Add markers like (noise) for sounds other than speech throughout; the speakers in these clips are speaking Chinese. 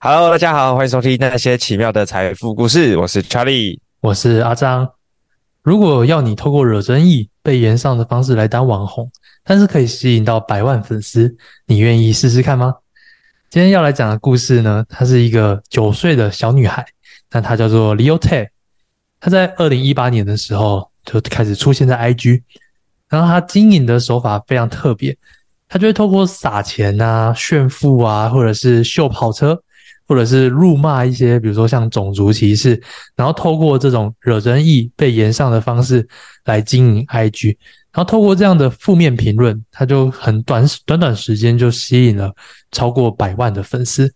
Hello，大家好，欢迎收听那些奇妙的财富故事。我是 Charlie，我是阿张。如果要你透过惹争议、被炎上的方式来当网红，但是可以吸引到百万粉丝，你愿意试试看吗？今天要来讲的故事呢，她是一个九岁的小女孩，那她叫做 Leo Tay。她在二零一八年的时候就开始出现在 IG，然后她经营的手法非常特别，她就会透过撒钱啊、炫富啊，或者是秀跑车。或者是辱骂一些，比如说像种族歧视，然后透过这种惹争议、被炎上的方式来经营 IG，然后透过这样的负面评论，他就很短短短时间就吸引了超过百万的粉丝。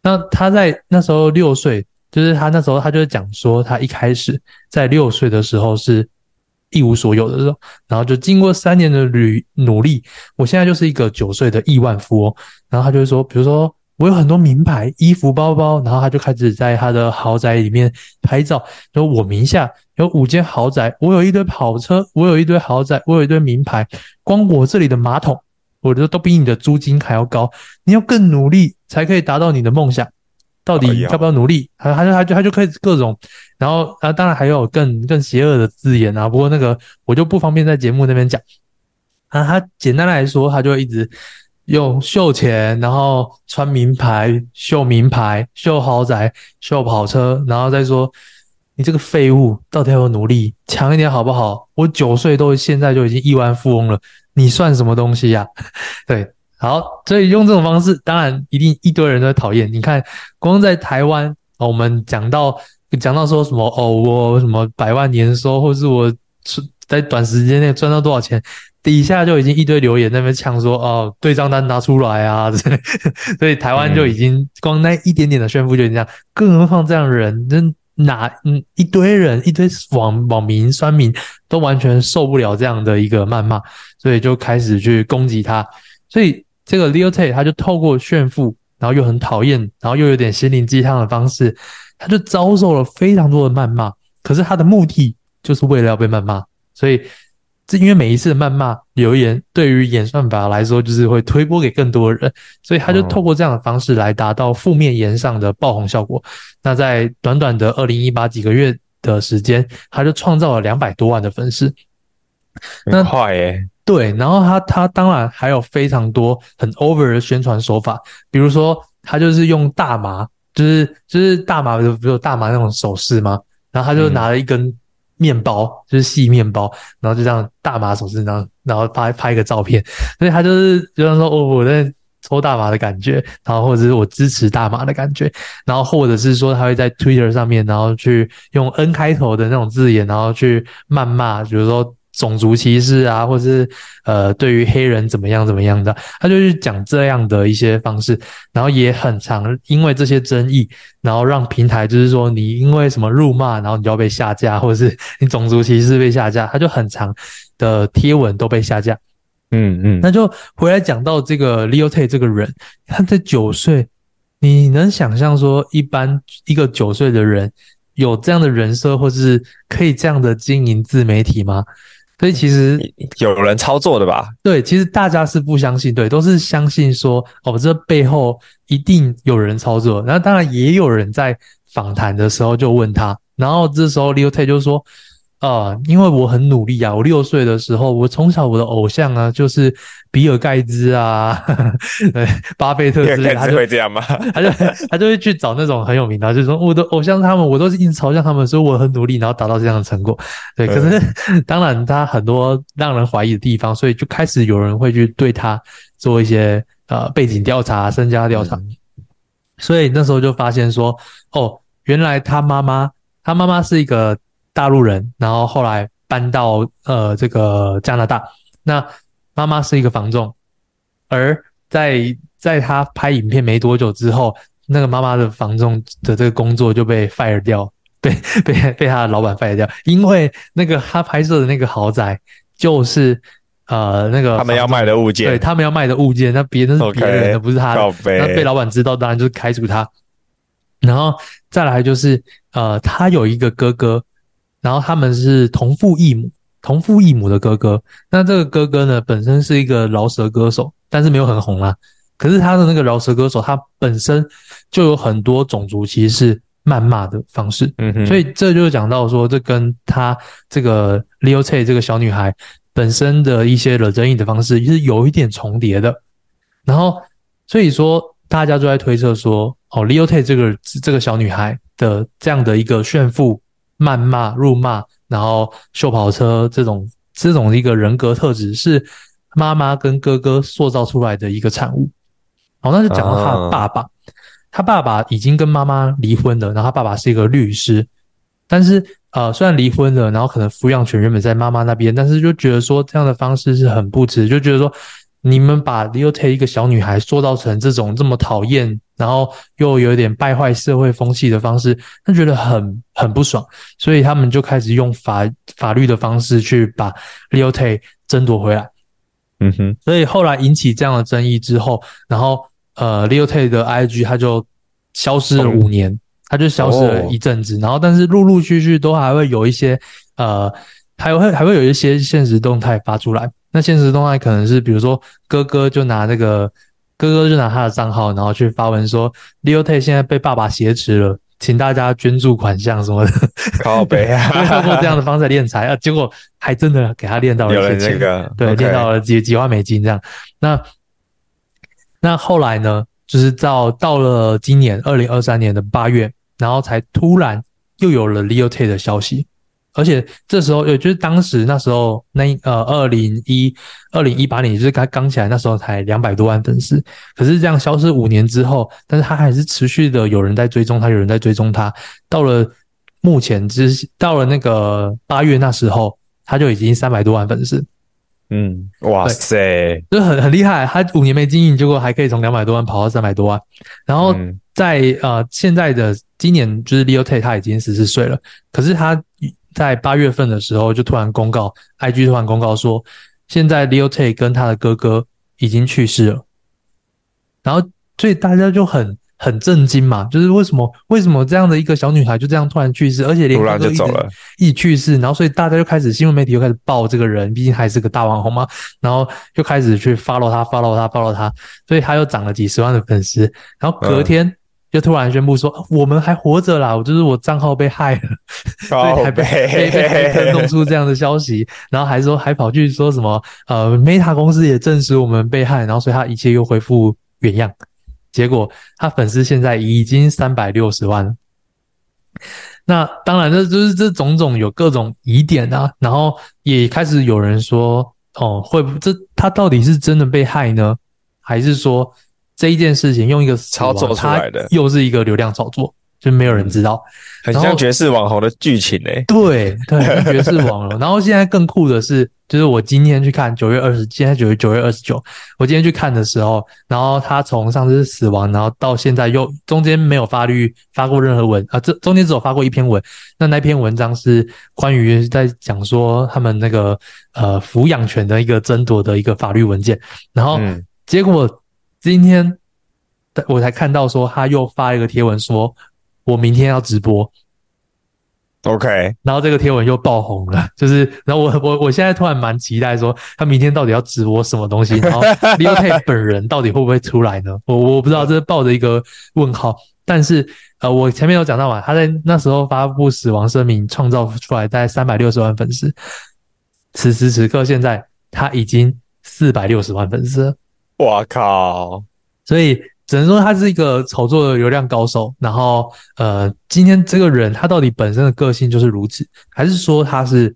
那他在那时候六岁，就是他那时候他就讲说，他一开始在六岁的时候是一无所有的时候，然后就经过三年的努努力，我现在就是一个九岁的亿万富翁。然后他就会说，比如说。我有很多名牌衣服、包包，然后他就开始在他的豪宅里面拍照，说我名下有五间豪宅，我有一堆跑车，我有一堆豪宅，我有一堆名牌。光我这里的马桶，我觉得都比你的租金还要高。你要更努力才可以达到你的梦想。到底要不要努力？他他就他就他就开始各种，然后啊，当然还有更更邪恶的字眼啊。不过那个我就不方便在节目那边讲。啊，他简单来说，他就一直。用秀钱，然后穿名牌、秀名牌、秀豪宅、秀跑车，然后再说你这个废物，到底要有努力强一点好不好？我九岁都现在就已经亿万富翁了，你算什么东西呀？(laughs) 对，好，所以用这种方式，当然一定一堆人都讨厌。你看，光在台湾，我们讲到讲到说什么哦，我什么百万年收，或是我在短时间内赚到多少钱。底下就已经一堆留言在那边呛说哦，对账单拿出来啊！所以台湾就已经光那一点点的炫富就已经这样，更何况这样的人，真哪嗯一堆人一堆网网民酸民都完全受不了这样的一个谩骂，所以就开始去攻击他。所以这个 Leo Tay 他就透过炫富，然后又很讨厌，然后又有点心灵鸡汤的方式，他就遭受了非常多的谩骂。可是他的目的就是为了要被谩骂，所以。是因为每一次的谩骂留言，对于演算法来说，就是会推播给更多人，所以他就透过这样的方式来达到负面言上的爆红效果。那在短短的二零一八几个月的时间，他就创造了两百多万的粉丝。那快耶！对，然后他他当然还有非常多很 over 的宣传手法，比如说他就是用大麻，就是就是大麻，不是有大麻那种手势吗？然后他就拿了一根。面包就是细面包，然后就这样大马手势，然后然后拍拍一个照片，所以他就是就像说哦，我在抽大麻的感觉，然后或者是我支持大麻的感觉，然后或者是说他会在 Twitter 上面，然后去用 N 开头的那种字眼，然后去谩骂，比如说。种族歧视啊，或是呃，对于黑人怎么样怎么样的，他就是讲这样的一些方式，然后也很常因为这些争议，然后让平台就是说你因为什么辱骂，然后你就要被下架，或者是你种族歧视被下架，他就很长的贴文都被下架。嗯嗯，那就回来讲到这个 Leo Tay 这个人，他在九岁，你能想象说一般一个九岁的人有这样的人设，或是可以这样的经营自媒体吗？所以其实有人操作的吧？对，其实大家是不相信，对，都是相信说，哦，这背后一定有人操作。然后当然也有人在访谈的时候就问他，然后这时候 Leo Tay 就说。啊、呃，因为我很努力啊！我六岁的时候，我从小我的偶像啊，就是比尔盖茨啊，呵 (laughs) 呵对，巴菲特之类的。他就会这样吗？(laughs) 他就他就会去找那种很有名的，就是说我的偶像他们，我都是一直嘲笑他们，说我很努力，然后达到这样的成果。对，可是、嗯、(laughs) 当然他很多让人怀疑的地方，所以就开始有人会去对他做一些呃背景调查、身家调查。嗯、所以那时候就发现说，哦，原来他妈妈，他妈妈是一个。大陆人，然后后来搬到呃这个加拿大。那妈妈是一个房仲，而在在他拍影片没多久之后，那个妈妈的房仲的这个工作就被 fire 掉，(laughs) 被被被他的老板 fire 掉，因为那个他拍摄的那个豪宅就是呃那个他们要卖的物件，对他们要卖的物件，那别人是别人的，不是他的，那被老板知道，当然就是开除他。然后再来就是呃，他有一个哥哥。然后他们是同父异母，同父异母的哥哥。那这个哥哥呢，本身是一个饶舌歌手，但是没有很红啦。可是他的那个饶舌歌手，他本身就有很多种族歧视、谩骂的方式。嗯哼。所以这就讲到说，这跟他这个 Leo Tay 这个小女孩本身的一些惹争议的方式是有一点重叠的。然后，所以说大家就在推测说，哦，Leo Tay 这个这个小女孩的这样的一个炫富。谩骂、辱骂，然后秀跑车这种这种一个人格特质，是妈妈跟哥哥塑造出来的一个产物。好，那就讲到他的爸爸，他爸爸已经跟妈妈离婚了，然后他爸爸是一个律师，但是呃，虽然离婚了，然后可能抚养权原本在妈妈那边，但是就觉得说这样的方式是很不值，就觉得说。你们把 Lil Tay 一个小女孩塑造成这种这么讨厌，然后又有点败坏社会风气的方式，他觉得很很不爽，所以他们就开始用法法律的方式去把 Leo Tay 争夺回来。嗯哼，所以后来引起这样的争议之后，然后呃，Leo Tay 的 IG 他就消失了五年，他就消失了一阵子，然后但是陆陆续续都还会有一些呃，还会还会有一些现实动态发出来。那现实动态可能是，比如说哥哥就拿那个哥哥就拿他的账号，然后去发文说，Leo Tay 现在被爸爸挟持了，请大家捐助款项什么的。靠北啊，(laughs) 通过这样的方式敛财啊，结果还真的给他练到了一些钱，对，练到了几几万美金这样。那那后来呢，就是到到了今年二零二三年的八月，然后才突然又有了 Leo Tay 的消息。而且这时候，也就是当时那时候，那呃，二零一二零一八年，也就是刚刚起来那时候，才两百多万粉丝。可是这样消失五年之后，但是他还是持续的有人在追踪他，有人在追踪他。到了目前，就是到了那个八月那时候，他就已经三百多万粉丝。嗯，哇塞，就很很厉害。他五年没经营，结果还可以从两百多万跑到三百多万。然后在、嗯、呃现在的今年，就是 Leo Tay 他已经十四岁了，可是他。在八月份的时候，就突然公告，IG 突然公告说，现在 Leo Tay 跟他的哥哥已经去世了。然后，所以大家就很很震惊嘛，就是为什么为什么这样的一个小女孩就这样突然去世，而且连哥哥一起一去世，然后所以大家就开始新闻媒体又开始报这个人，毕竟还是个大网红嘛，然后就开始去 follow 他，follow 他，follow 他，所以他又涨了几十万的粉丝，然后隔天。嗯就突然宣布说，我们还活着啦！我就是我账号被害了，(laughs) 所以还被被被弄出这样的消息，(laughs) 然后还说还跑去说什么呃，Meta 公司也证实我们被害，然后所以他一切又恢复原样。结果他粉丝现在已经三百六十万了。那当然，这就是这种种有各种疑点啊，然后也开始有人说，哦，会不这他到底是真的被害呢，还是说？这一件事情用一个操作出来的，又是一个流量炒作，就没有人知道，很像爵士网红的剧情诶、欸。对对，爵士网红。然后现在更酷的是，就是我今天去看九月二十，现在九月九月二十九，我今天去看的时候，然后他从上次死亡，然后到现在又中间没有发律发过任何文啊，这中间只有发过一篇文。那那篇文章是关于在讲说他们那个呃抚养权的一个争夺的一个法律文件，然后结果。今天我才看到说他又发一个贴文说，我明天要直播。OK，然后这个贴文又爆红了，(laughs) 就是，然后我我我现在突然蛮期待说，他明天到底要直播什么东西，(laughs) 然后 Leo Tate 本人到底会不会出来呢？我我不知道，这是抱着一个问号。但是呃，我前面有讲到嘛，他在那时候发布死亡声明，创造出来大概三百六十万粉丝，此时此刻现在他已经四百六十万粉丝了，哇靠！所以。只能说他是一个炒作的流量高手，然后呃，今天这个人他到底本身的个性就是如此，还是说他是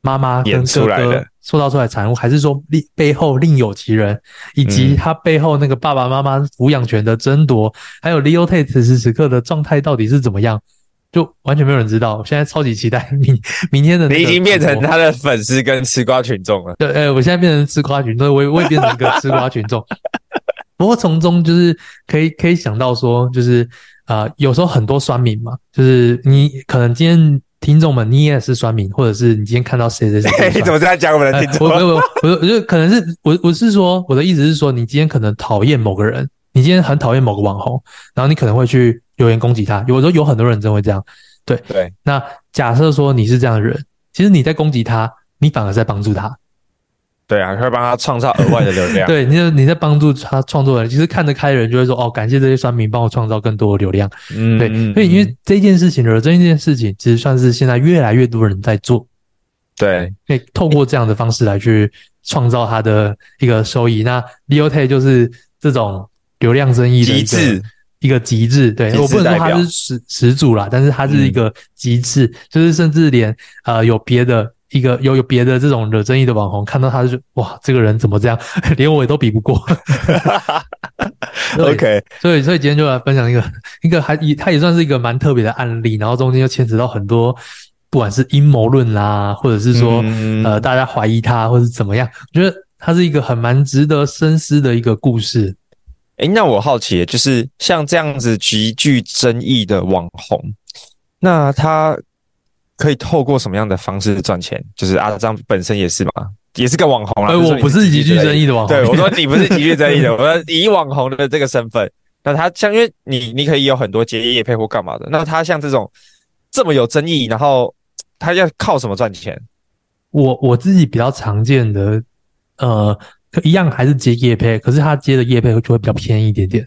妈妈跟哥哥塑造出来的产物，还是说另背后另有其人，以及他背后那个爸爸妈妈抚养权的争夺，嗯、还有 Leo Tate 此时此刻的状态到底是怎么样，就完全没有人知道。我现在超级期待明 (laughs) 明天的，你已经变成他的粉丝跟吃瓜群众了。对，哎、欸，我现在变成吃瓜群众，我也我也变成一个吃瓜群众。(laughs) 不过从中就是可以可以想到说，就是呃，有时候很多酸民嘛，就是你可能今天听众们你也是酸民，或者是你今天看到谁谁谁，(laughs) 你怎么这样讲我们的听众？我我我我就可能是我我是说我的意思是说，你今天可能讨厌某个人，你今天很讨厌某个网红，然后你可能会去留言攻击他。有时候有很多人真会这样，对对。那假设说你是这样的人，其实你在攻击他，你反而在帮助他。对啊，会帮他创造额外的流量。(laughs) 对，你在你在帮助他创作人，其实看得开的人就会说：“哦，感谢这些酸民帮我创造更多的流量。”嗯，对，所以因为这件事情，而这件事情，其实算是现在越来越多人在做。对，可以透过这样的方式来去创造他的一个收益。那 Leo Tate 就是这种流量争议的一个极致，一个极致。对，我不能说他是始始祖啦，但是他是一个极致，嗯、就是甚至连呃有别的。一个有有别的这种惹争议的网红，看到他就哇，这个人怎么这样，(laughs) 连我也都比不过。OK，(laughs) 所以所以今天就来分享一个一个还也他也算是一个蛮特别的案例，然后中间又牵扯到很多，不管是阴谋论啦，或者是说、嗯、呃大家怀疑他，或是怎么样，我觉得他是一个很蛮值得深思的一个故事。诶，那我好奇，就是像这样子极具争议的网红，那他。可以透过什么样的方式赚钱？就是阿张本身也是嘛，也是个网红啊。呃，我不是极具争议的网红。对，我说 (laughs) 你不是极具争议的，我说以网红的这个身份，那他像因为你，你可以有很多接业配或干嘛的。那他像这种这么有争议，然后他要靠什么赚钱？我我自己比较常见的，呃，一样还是接叶配，可是他接的叶配就会比较偏一点点。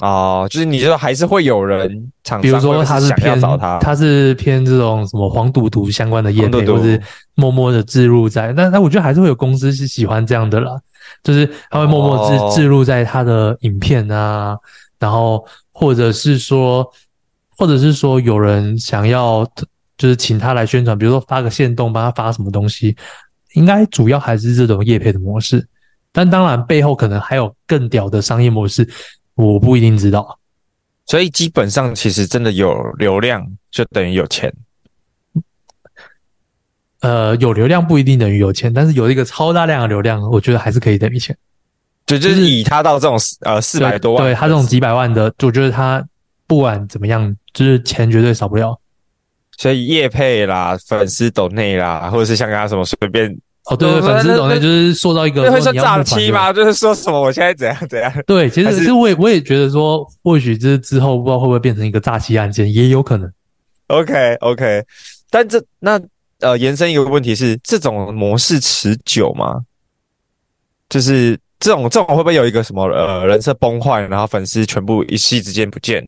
哦，就是你觉得还是会有人厂，比如说他是偏找他，他是偏这种什么黄赌毒相关的业配，或是默默的置入在，但但我觉得还是会有公司是喜欢这样的啦，就是他会默默置置入在他的影片啊，然后或者是说，或者是说有人想要就是请他来宣传，比如说发个线动，帮他发什么东西，应该主要还是这种业配的模式，但当然背后可能还有更屌的商业模式。我不一定知道，所以基本上其实真的有流量就等于有钱。呃，有流量不一定等于有钱，但是有一个超大量的流量，我觉得还是可以等于钱。就就是以他到这种呃四百多万，对他这种几百万的，我觉得他不管怎么样，就是钱绝对少不了。所以业配啦、粉丝抖内啦，或者是像刚刚什么随便。哦，对对，粉丝抖内就是塑造一个，会说诈欺吗？就是说什么我现在怎样怎样？(laughs) 对，其实其实我也我也觉得说，或许这之后不知道会不会变成一个诈欺案件，也有可能。OK OK，但这那呃延伸一个问题是，这种模式持久吗？就是这种这种会不会有一个什么呃人设崩坏，然后粉丝全部一夕之间不见？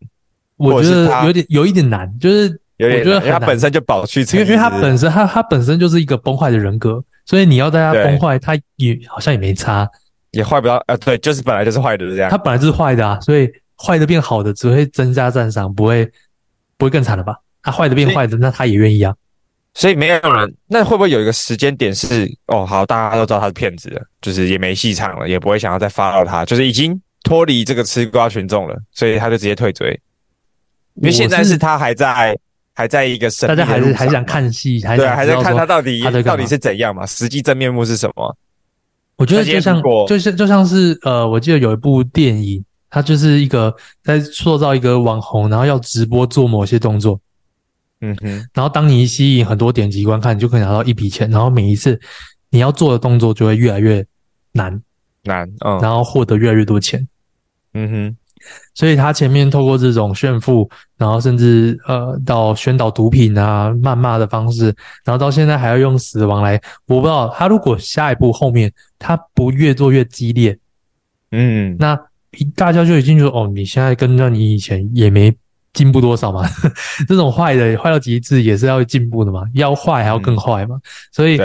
我觉得有点有一点难，就是我觉得他本身就保去，因为因为他本身他他本身就是一个崩坏的人格。所以你要大家崩坏，他也好像也没差，也坏不到。呃，对，就是本来就是坏的这样。他本来就是坏的啊，所以坏的变好的只会增加赞赏，不会不会更惨了吧？他坏的变坏的，那他也愿意啊。所以没有人，那会不会有一个时间点是哦，好，大家都知道他是骗子了，就是也没戏唱了，也不会想要再 follow 他，就是已经脱离这个吃瓜群众了，所以他就直接退追。因为现在是他还在。还在一个神，大家还是还想看戏，还对，还在看他到底他到底是怎样嘛？实际真面目是什么？我觉得就像就像就像是呃，我记得有一部电影，它就是一个在塑造一个网红，然后要直播做某些动作，嗯哼，然后当你吸引很多点击观看，你就可以拿到一笔钱，然后每一次你要做的动作就会越来越难难，嗯，然后获得越来越多钱，嗯哼。所以他前面透过这种炫富，然后甚至呃到宣导毒品啊、谩骂的方式，然后到现在还要用死亡来，我不知道他如果下一步后面他不越做越激烈，嗯，那大家就已经说哦，你现在跟着你以前也没进步多少嘛，(laughs) 这种坏的坏到极致也是要进步的嘛，要坏还要更坏嘛，所以，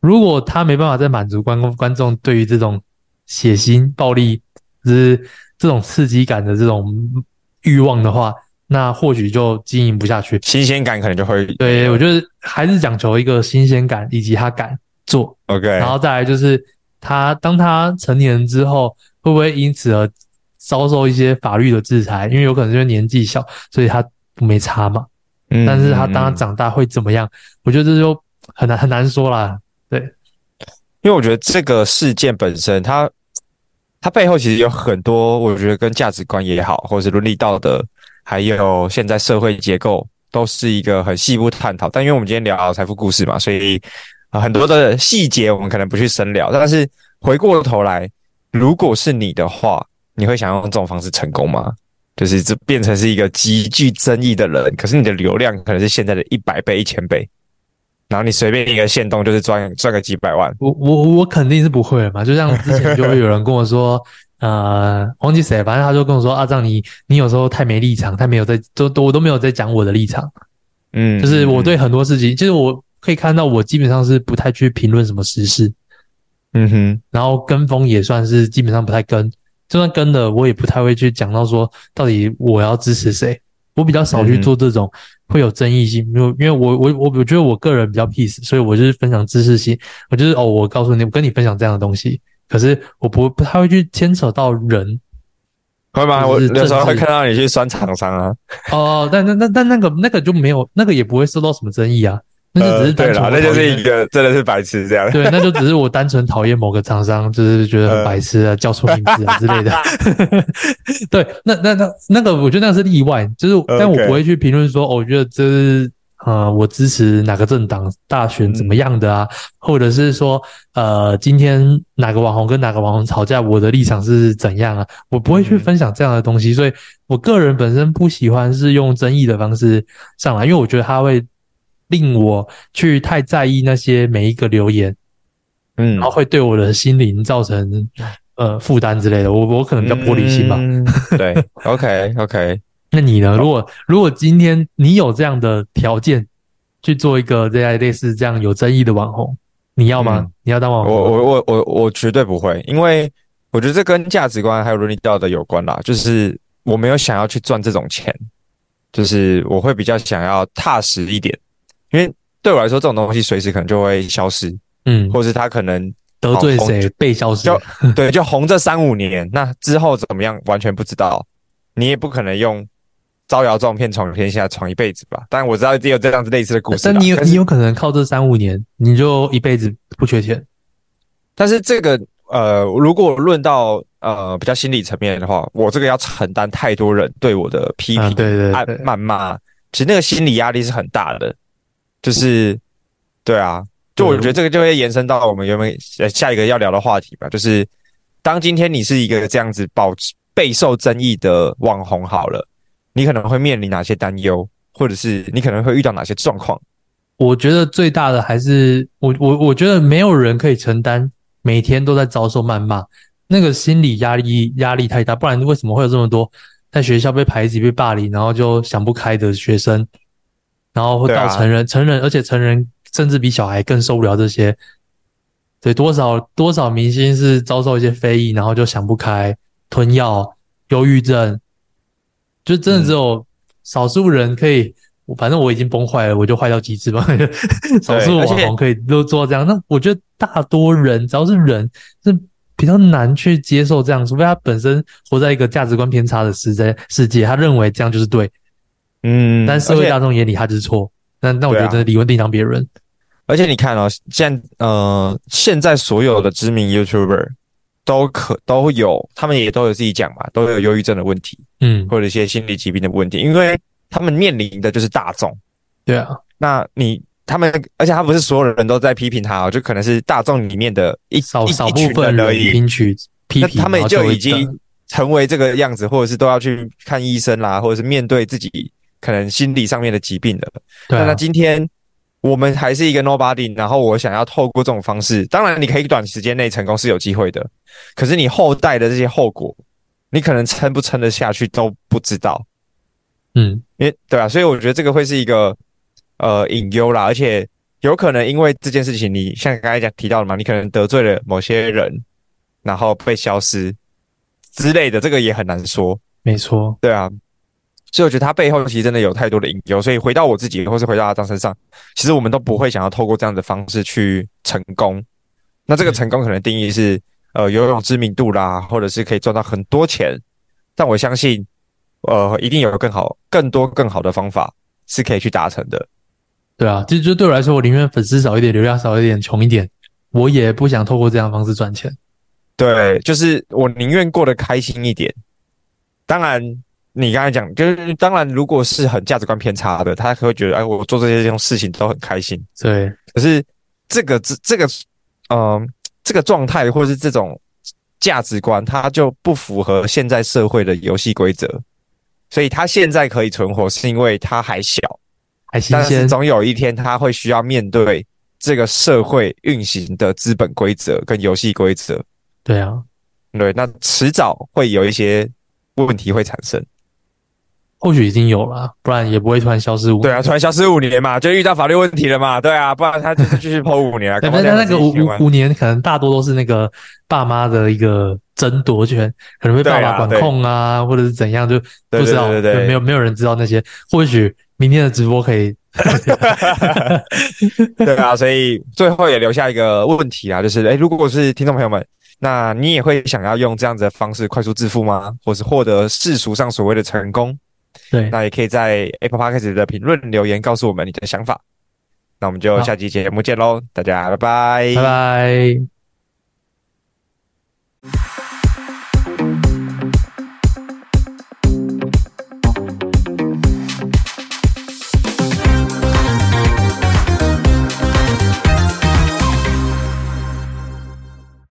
如果他没办法再满足观众观众对于这种血腥暴力，就是。这种刺激感的这种欲望的话，那或许就经营不下去，新鲜感可能就会。对，我觉得还是讲求一个新鲜感，以及他敢做。OK，然后再来就是他当他成年之后，会不会因此而遭受一些法律的制裁？因为有可能就是年纪小，所以他没差嘛。嗯，但是他当他长大会怎么样？我觉得这就很难很难说啦。对，因为我觉得这个事件本身，它。它背后其实有很多，我觉得跟价值观也好，或者是伦理道德，还有现在社会结构，都是一个很细部探讨。但因为我们今天聊财富故事嘛，所以很多的细节我们可能不去深聊。但是回过头来，如果是你的话，你会想用这种方式成功吗？就是这变成是一个极具争议的人，可是你的流量可能是现在的一百倍、一千倍。然后你随便一个线动就是赚赚个几百万，我我我肯定是不会的嘛。就像之前就会有人跟我说，(laughs) 呃，忘记谁，反正他就跟我说，阿藏你你有时候太没立场，太没有在都都我都没有在讲我的立场，嗯，就是我对很多事情，其实我可以看到我基本上是不太去评论什么时事，嗯哼，然后跟风也算是基本上不太跟，就算跟了，我也不太会去讲到说到底我要支持谁。我比较少去做这种会有争议性，因为因为我我我我觉得我个人比较 peace，所以我就是分享知识性。我就是哦，我告诉你，我跟你分享这样的东西，可是我不不太会去牵扯到人，会吗？我有时候会看到你去酸厂商啊。哦，但那那但那个那个就没有，那个也不会受到什么争议啊。那就只是单纯、呃，对了，那就是一个真的是白痴这样。对，那就只是我单纯讨厌某个厂商，(laughs) 就是觉得很白痴啊，叫错名字啊之类的。(laughs) 对，那那那那个，我觉得那是例外，就是，但我不会去评论说，我觉得这是呃，我支持哪个政党大选怎么样的啊，或者是说，呃，今天哪个网红跟哪个网红吵架，我的立场是怎样啊？我不会去分享这样的东西，所以我个人本身不喜欢是用争议的方式上来，因为我觉得他会。令我去太在意那些每一个留言，嗯，然后会对我的心灵造成呃负担之类的。我我可能比较玻璃心吧。嗯、对，(laughs) OK OK。那你呢？如果如果今天你有这样的条件去做一个这样类似这样有争议的网红，你要吗？嗯、你要当网红？我我我我我绝对不会，因为我觉得这跟价值观还有伦理道德有关啦。就是我没有想要去赚这种钱，就是我会比较想要踏实一点。因为对我来说，这种东西随时可能就会消失，嗯，或是他可能得罪谁被消失，就对，就红这三五年，那之后怎么样完全不知道。你也不可能用招摇撞骗闯天下闯一辈子吧？但我知道也有这样子类似的故事。但你有你有可能靠这三五年，你就一辈子不缺钱。但是这个呃，如果论到呃比较心理层面的话，我这个要承担太多人对我的批评、对对谩骂，其实那个心理压力是很大的。就是，对啊，就我觉得这个就会延伸到我们原本下一个要聊的话题吧。就是，当今天你是一个这样子保持备受争议的网红，好了，你可能会面临哪些担忧，或者是你可能会遇到哪些状况？我觉得最大的还是我我我觉得没有人可以承担每天都在遭受谩骂，那个心理压力压力太大，不然为什么会有这么多在学校被排挤、被霸凌，然后就想不开的学生？然后会到成人，啊、成人，而且成人甚至比小孩更受不了这些。对，多少多少明星是遭受一些非议，然后就想不开，吞药、忧郁症，就真的只有少数人可以。嗯、反正我已经崩坏了，我就坏到极致吧。(laughs) 少数网红可以都做到这样，那我觉得大多人只要是人是比较难去接受这样，除非他本身活在一个价值观偏差的世在世界，他认为这样就是对。嗯，但社会大众眼里他就是错，那那我觉得真的另另当别人。而且你看哦，现呃现在所有的知名 YouTuber 都可都有，他们也都有自己讲嘛，都有忧郁症的问题，嗯，或者一些心理疾病的问题，因为他们面临的就是大众。对啊，那你他们，而且他不是所有人都在批评他哦，就可能是大众里面的一少少部分人而已，批评，那他们就已经成为这个样子，或者是都要去看医生啦，或者是面对自己可能心理上面的疾病的。对啊，那今天我们还是一个 nobody，然后我想要透过这种方式，当然你可以短时间内成功是有机会的，可是你后代的这些后果，你可能撑不撑得下去都不知道。嗯，因为对啊，所以我觉得这个会是一个呃隐忧啦，而且有可能因为这件事情，你像刚才讲提到的嘛，你可能得罪了某些人，然后被消失之类的，这个也很难说。没错，对啊，所以我觉得它背后其实真的有太多的隐忧。所以回到我自己，或是回到阿张身上，其实我们都不会想要透过这样的方式去成功。那这个成功可能定义是呃有有知名度啦，或者是可以赚到很多钱，但我相信。呃，一定有更好、更多、更好的方法是可以去达成的。对啊，其实就对我来说，我宁愿粉丝少一点，流量少一点，穷一点，我也不想透过这样的方式赚钱。对，就是我宁愿过得开心一点。当然，你刚才讲，就是当然，如果是很价值观偏差的，他会觉得，哎，我做这些这种事情都很开心。对，可是这个这这个，嗯、呃，这个状态或者是这种价值观，它就不符合现在社会的游戏规则。所以他现在可以存活，是因为他还小，还新鲜。但是总有一天他会需要面对这个社会运行的资本规则跟游戏规则。对啊，对，那迟早会有一些问题会产生。或许已经有了，不然也不会突然消失。对啊，突然消失五年嘛，就遇到法律问题了嘛。对啊，不然他就是继续抛五年啊。(laughs) 但那个五五五年可能大多都是那个爸妈的一个争夺权，可能被爸爸管控啊，啊或者是怎样，就不知道。对对对对没有没有人知道那些。或许明天的直播可以。(laughs) (laughs) 对啊，所以最后也留下一个问题啊，就是诶，如果是听众朋友们，那你也会想要用这样子的方式快速致富吗？或是获得世俗上所谓的成功？对。那也可以在 apple pocket 的评论留言告诉我们你的想法。那我们就下期节目见喽大家拜拜。拜拜。